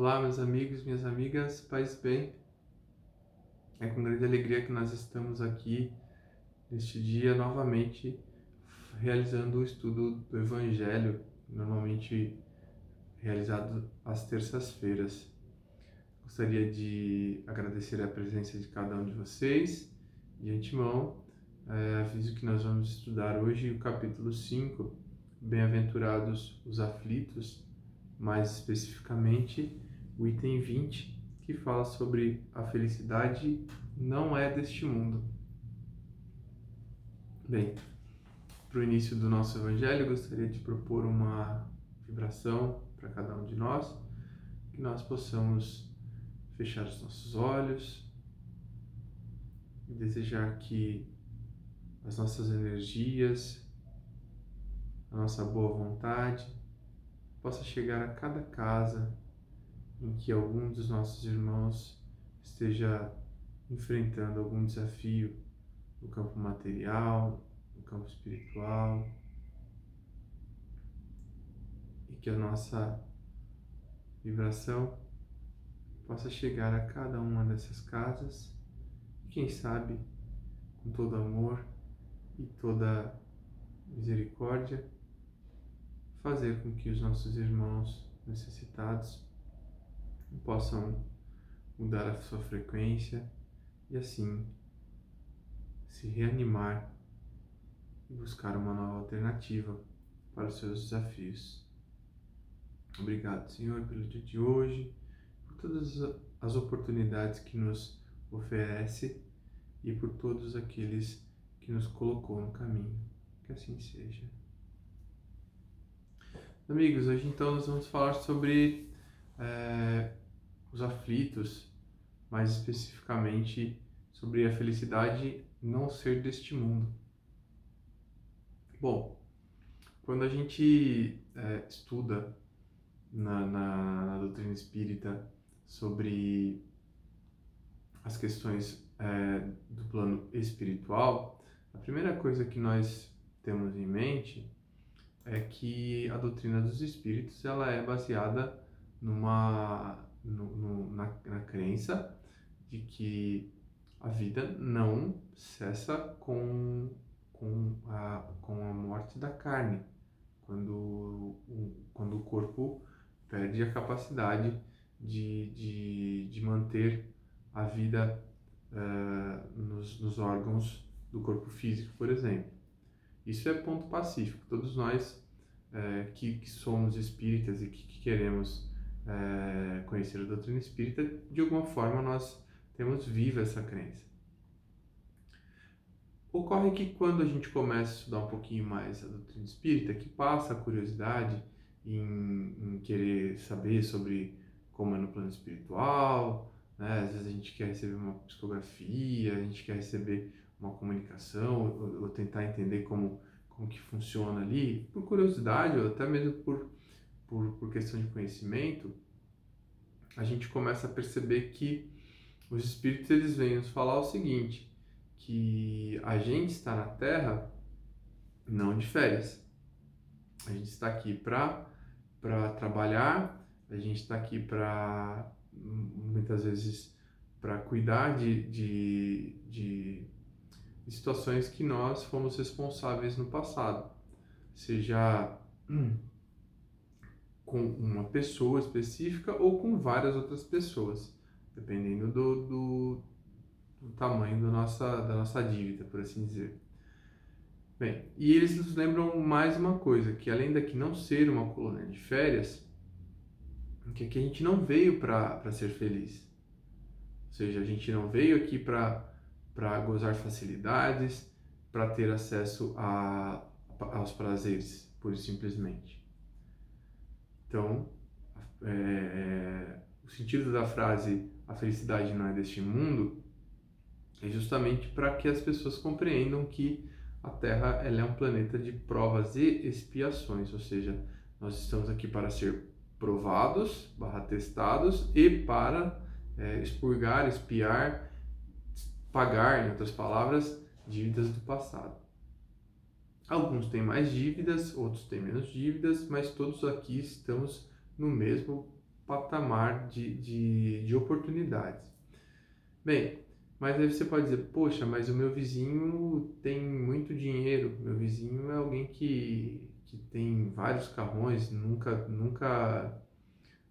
Olá, meus amigos, minhas amigas, paz bem. É com grande alegria que nós estamos aqui neste dia novamente realizando o estudo do Evangelho, normalmente realizado às terças-feiras. Gostaria de agradecer a presença de cada um de vocês. De antemão, é, aviso que nós vamos estudar hoje o capítulo 5, Bem-aventurados os aflitos, mais especificamente o item 20, que fala sobre a felicidade não é deste mundo. Bem, para o início do nosso evangelho, gostaria de propor uma vibração para cada um de nós, que nós possamos fechar os nossos olhos e desejar que as nossas energias, a nossa boa vontade possa chegar a cada casa em que algum dos nossos irmãos esteja enfrentando algum desafio no campo material, no campo espiritual, e que a nossa vibração possa chegar a cada uma dessas casas, e quem sabe, com todo amor e toda misericórdia, fazer com que os nossos irmãos necessitados possam mudar a sua frequência e assim se reanimar e buscar uma nova alternativa para os seus desafios. Obrigado, Senhor, pelo dia de hoje, por todas as oportunidades que nos oferece e por todos aqueles que nos colocou no caminho. Que assim seja. Amigos, hoje então nós vamos falar sobre é, os aflitos, mais especificamente sobre a felicidade não ser deste mundo. Bom, quando a gente é, estuda na, na, na, doutrina espírita sobre as questões é, do plano espiritual, a primeira coisa que nós temos em mente é que a doutrina dos espíritos ela é baseada numa no, no, na, na crença de que a vida não cessa com, com, a, com a morte da carne, quando, quando o corpo perde a capacidade de, de, de manter a vida uh, nos, nos órgãos do corpo físico, por exemplo. Isso é ponto pacífico. Todos nós uh, que, que somos espíritas e que, que queremos é, conhecer a doutrina espírita, de alguma forma nós temos viva essa crença. Ocorre que quando a gente começa a estudar um pouquinho mais a doutrina espírita, que passa a curiosidade em, em querer saber sobre como é no plano espiritual, né? às vezes a gente quer receber uma psicografia, a gente quer receber uma comunicação, ou, ou tentar entender como, como que funciona ali, por curiosidade ou até mesmo por por, por questão de conhecimento, a gente começa a perceber que os espíritos eles vêm nos falar o seguinte, que a gente está na Terra não de férias. A gente está aqui para para trabalhar, a gente está aqui para muitas vezes para cuidar de, de, de, situações que nós fomos responsáveis no passado, seja com uma pessoa específica ou com várias outras pessoas, dependendo do, do, do tamanho do nossa, da nossa dívida, por assim dizer. Bem, e eles nos lembram mais uma coisa, que além daqui não ser uma colônia de férias, que aqui a gente não veio para ser feliz. Ou seja, a gente não veio aqui para gozar facilidades, para ter acesso a, aos prazeres, pura e simplesmente. Então, é, é, o sentido da frase a felicidade não é deste mundo é justamente para que as pessoas compreendam que a Terra ela é um planeta de provas e expiações, ou seja, nós estamos aqui para ser provados, barra testados e para é, expurgar, espiar, pagar, em outras palavras, dívidas do passado. Alguns têm mais dívidas, outros têm menos dívidas, mas todos aqui estamos no mesmo patamar de, de, de oportunidades. Bem, mas aí você pode dizer, poxa, mas o meu vizinho tem muito dinheiro, meu vizinho é alguém que, que tem vários carrões, nunca, nunca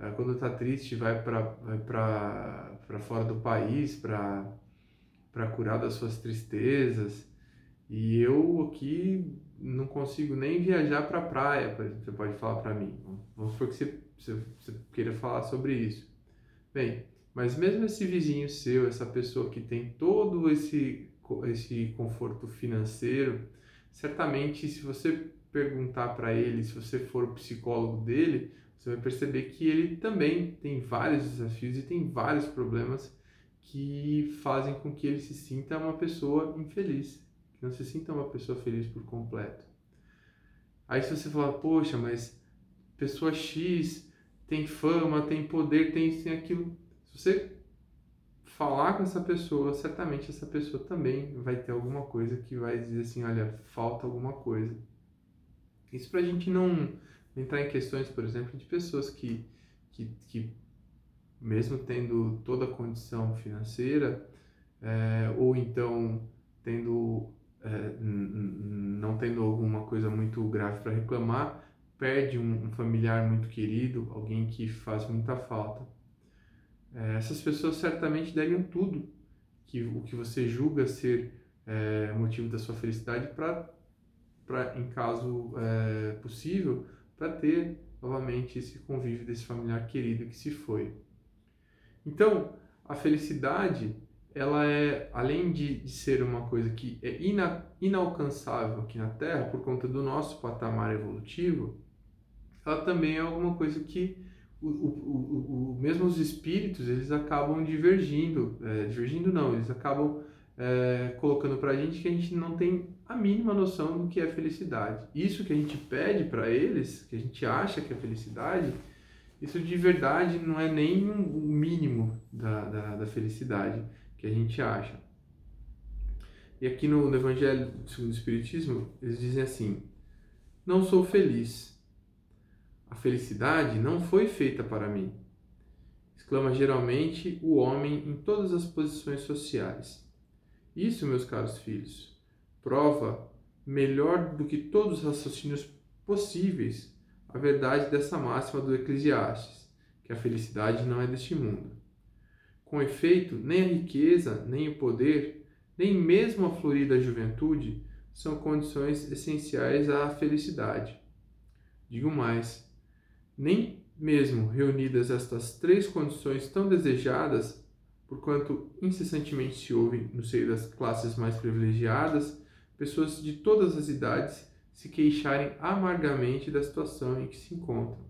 é, quando está triste vai para fora do país para curar das suas tristezas e eu aqui não consigo nem viajar para a praia, você pode falar para mim. Vamos supor que você, você, você queira falar sobre isso. Bem, mas mesmo esse vizinho seu, essa pessoa que tem todo esse, esse conforto financeiro, certamente se você perguntar para ele, se você for o psicólogo dele, você vai perceber que ele também tem vários desafios e tem vários problemas que fazem com que ele se sinta uma pessoa infeliz, não se sinta uma pessoa feliz por completo. Aí se você falar, poxa, mas pessoa X tem fama, tem poder, tem isso, tem aquilo, se você falar com essa pessoa, certamente essa pessoa também vai ter alguma coisa que vai dizer assim, olha, falta alguma coisa. Isso para a gente não entrar em questões, por exemplo, de pessoas que, que, que mesmo tendo toda a condição financeira, é, ou então tendo é, não tendo alguma coisa muito grave para reclamar, perde um, um familiar muito querido, alguém que faz muita falta. É, essas pessoas certamente dariam tudo que o que você julga ser é, motivo da sua felicidade para, em caso é, possível, para ter novamente esse convívio desse familiar querido que se foi. Então, a felicidade, ela é, além de, de ser uma coisa que é ina, inalcançável aqui na Terra por conta do nosso patamar evolutivo, ela também é alguma coisa que o, o, o, o, mesmo os espíritos eles acabam divergindo, é, divergindo não, eles acabam é, colocando para a gente que a gente não tem a mínima noção do que é felicidade. Isso que a gente pede para eles, que a gente acha que é felicidade, isso de verdade não é nem o mínimo da, da, da felicidade que a gente acha. E aqui no, no Evangelho segundo o Espiritismo, eles dizem assim: Não sou feliz a felicidade não foi feita para mim, exclama geralmente o homem em todas as posições sociais. Isso, meus caros filhos, prova melhor do que todos os raciocínios possíveis a verdade dessa máxima do Eclesiastes, que a felicidade não é deste mundo. Com efeito, nem a riqueza, nem o poder, nem mesmo a florida juventude são condições essenciais à felicidade. Digo mais, nem mesmo reunidas estas três condições tão desejadas, porquanto incessantemente se ouvem no seio das classes mais privilegiadas, pessoas de todas as idades se queixarem amargamente da situação em que se encontram.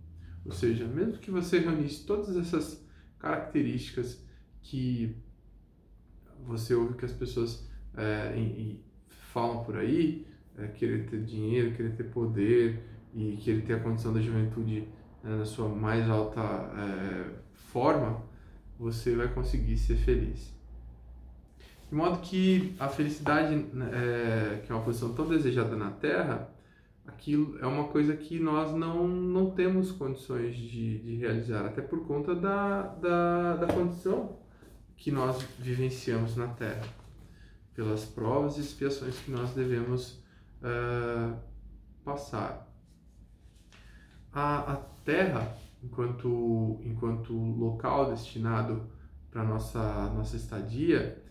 Ou seja, mesmo que você reunisse todas essas características que você ouve que as pessoas é, em, falam por aí, é, querer ter dinheiro, querer ter poder e querer ter a condição da juventude né, na sua mais alta é, forma, você vai conseguir ser feliz. De modo que a felicidade, né, é, que é uma posição tão desejada na Terra, aquilo é uma coisa que nós não, não temos condições de, de realizar, até por conta da, da, da condição que nós vivenciamos na Terra, pelas provas e expiações que nós devemos uh, passar. A, a Terra, enquanto, enquanto local destinado para nossa nossa estadia,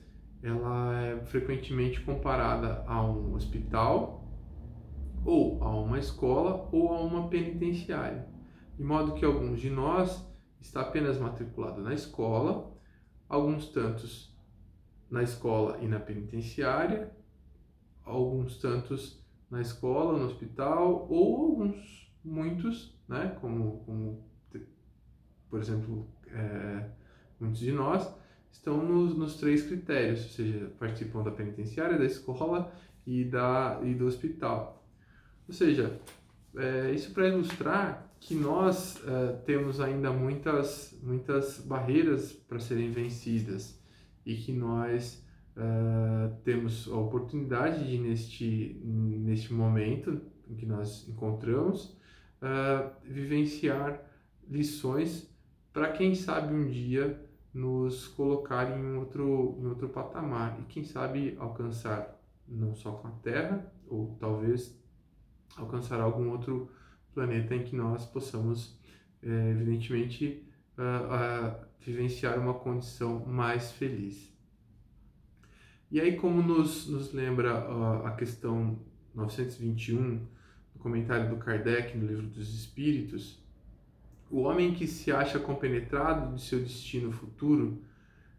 ela é frequentemente comparada a um hospital ou a uma escola ou a uma penitenciária, de modo que alguns de nós está apenas matriculado na escola, alguns tantos na escola e na penitenciária, alguns tantos na escola, no hospital ou alguns muitos né? Como, como por exemplo, é, muitos de nós estão nos, nos três critérios, ou seja, participam da penitenciária, da escola e, da, e do hospital. Ou seja, é, isso para ilustrar que nós é, temos ainda muitas, muitas barreiras para serem vencidas e que nós é, temos a oportunidade de, neste, neste momento que nós encontramos, uh, vivenciar lições para quem sabe um dia nos colocar em outro, em outro patamar e quem sabe alcançar não só com a Terra, ou talvez alcançar algum outro planeta em que nós possamos, é, evidentemente, uh, uh, vivenciar uma condição mais feliz. E aí, como nos, nos lembra uh, a questão 921 do comentário do Kardec no Livro dos Espíritos, o homem que se acha compenetrado de seu destino futuro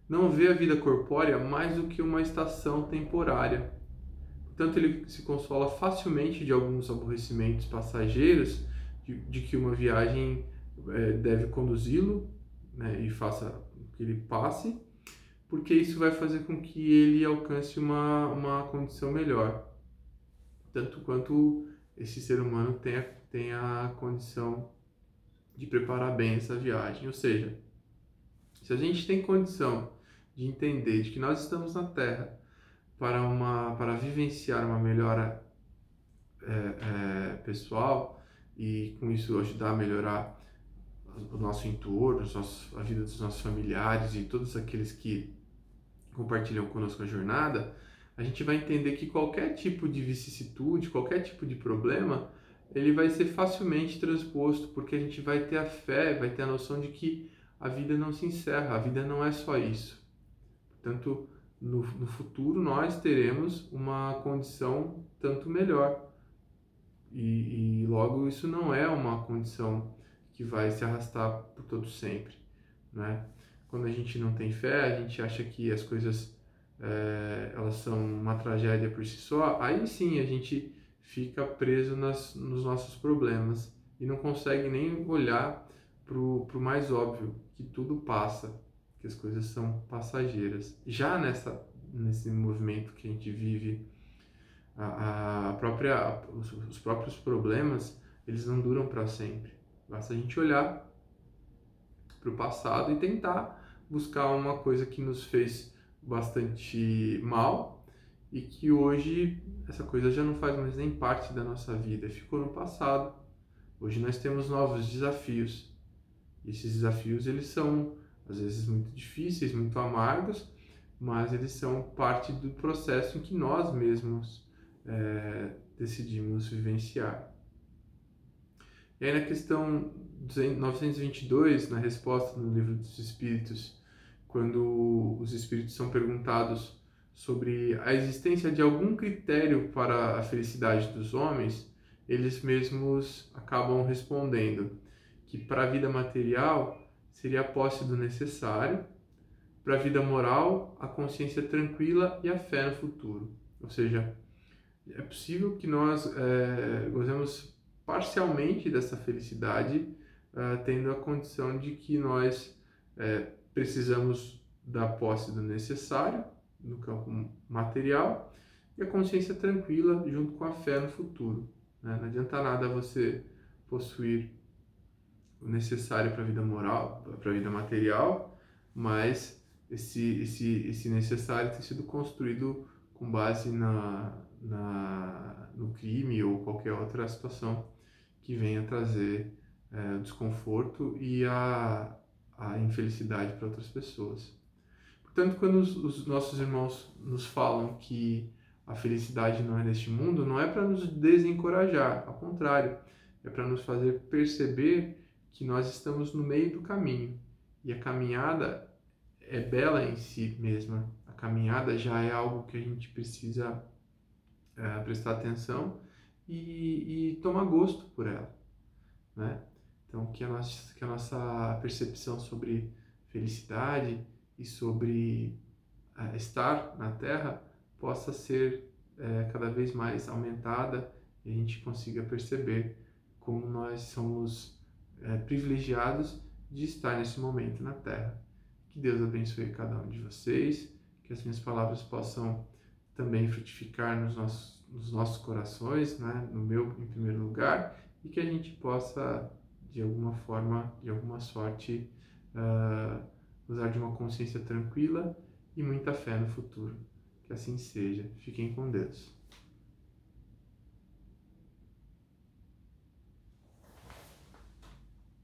não vê a vida corpórea mais do que uma estação temporária. Portanto, ele se consola facilmente de alguns aborrecimentos passageiros, de, de que uma viagem é, deve conduzi-lo né, e faça que ele passe, porque isso vai fazer com que ele alcance uma, uma condição melhor, tanto quanto esse ser humano tenha, tenha a condição de preparar bem essa viagem. Ou seja, se a gente tem condição de entender de que nós estamos na Terra para, uma, para vivenciar uma melhora é, é, pessoal e com isso ajudar a melhorar o nosso entorno, a vida dos nossos familiares e todos aqueles que compartilham conosco a jornada, a gente vai entender que qualquer tipo de vicissitude, qualquer tipo de problema, ele vai ser facilmente transposto, porque a gente vai ter a fé, vai ter a noção de que a vida não se encerra, a vida não é só isso. Portanto, no, no futuro nós teremos uma condição tanto melhor. E, e logo isso não é uma condição que vai se arrastar por todo sempre, né? Quando a gente não tem fé, a gente acha que as coisas é, elas são uma tragédia por si só, aí sim a gente fica preso nas, nos nossos problemas e não consegue nem olhar para o mais óbvio, que tudo passa, que as coisas são passageiras. Já nessa, nesse movimento que a gente vive, a, a própria, os, os próprios problemas, eles não duram para sempre. Basta a gente olhar para o passado e tentar buscar uma coisa que nos fez bastante mal e que hoje essa coisa já não faz mais nem parte da nossa vida, ficou no passado. Hoje nós temos novos desafios. E esses desafios eles são às vezes muito difíceis, muito amargos, mas eles são parte do processo em que nós mesmos é, decidimos vivenciar. E aí na questão 922, na resposta no livro dos Espíritos, quando os Espíritos são perguntados sobre a existência de algum critério para a felicidade dos homens, eles mesmos acabam respondendo que para a vida material seria a posse do necessário, para a vida moral, a consciência tranquila e a fé no futuro. Ou seja, é possível que nós é, gozemos parcialmente dessa felicidade, é, tendo a condição de que nós é, precisamos da posse do necessário, no campo material e a consciência tranquila junto com a fé no futuro. Né? Não adianta nada você possuir necessário para a vida moral, para a vida material, mas esse, esse, esse necessário tem sido construído com base na, na, no crime ou qualquer outra situação que venha trazer é, desconforto e a, a infelicidade para outras pessoas. Portanto, quando os, os nossos irmãos nos falam que a felicidade não é neste mundo, não é para nos desencorajar, ao contrário, é para nos fazer perceber que nós estamos no meio do caminho e a caminhada é bela em si mesma. A caminhada já é algo que a gente precisa é, prestar atenção e, e, tomar gosto por ela, né? Então que a nossa, que a nossa percepção sobre felicidade e sobre uh, estar na Terra possa ser uh, cada vez mais aumentada e a gente consiga perceber como nós somos uh, privilegiados de estar nesse momento na Terra. Que Deus abençoe cada um de vocês, que as minhas palavras possam também frutificar nos nossos, nos nossos corações, né? no meu em primeiro lugar, e que a gente possa, de alguma forma, de alguma sorte, uh, usar de uma consciência tranquila e muita fé no futuro. Que assim seja. Fiquem com Deus.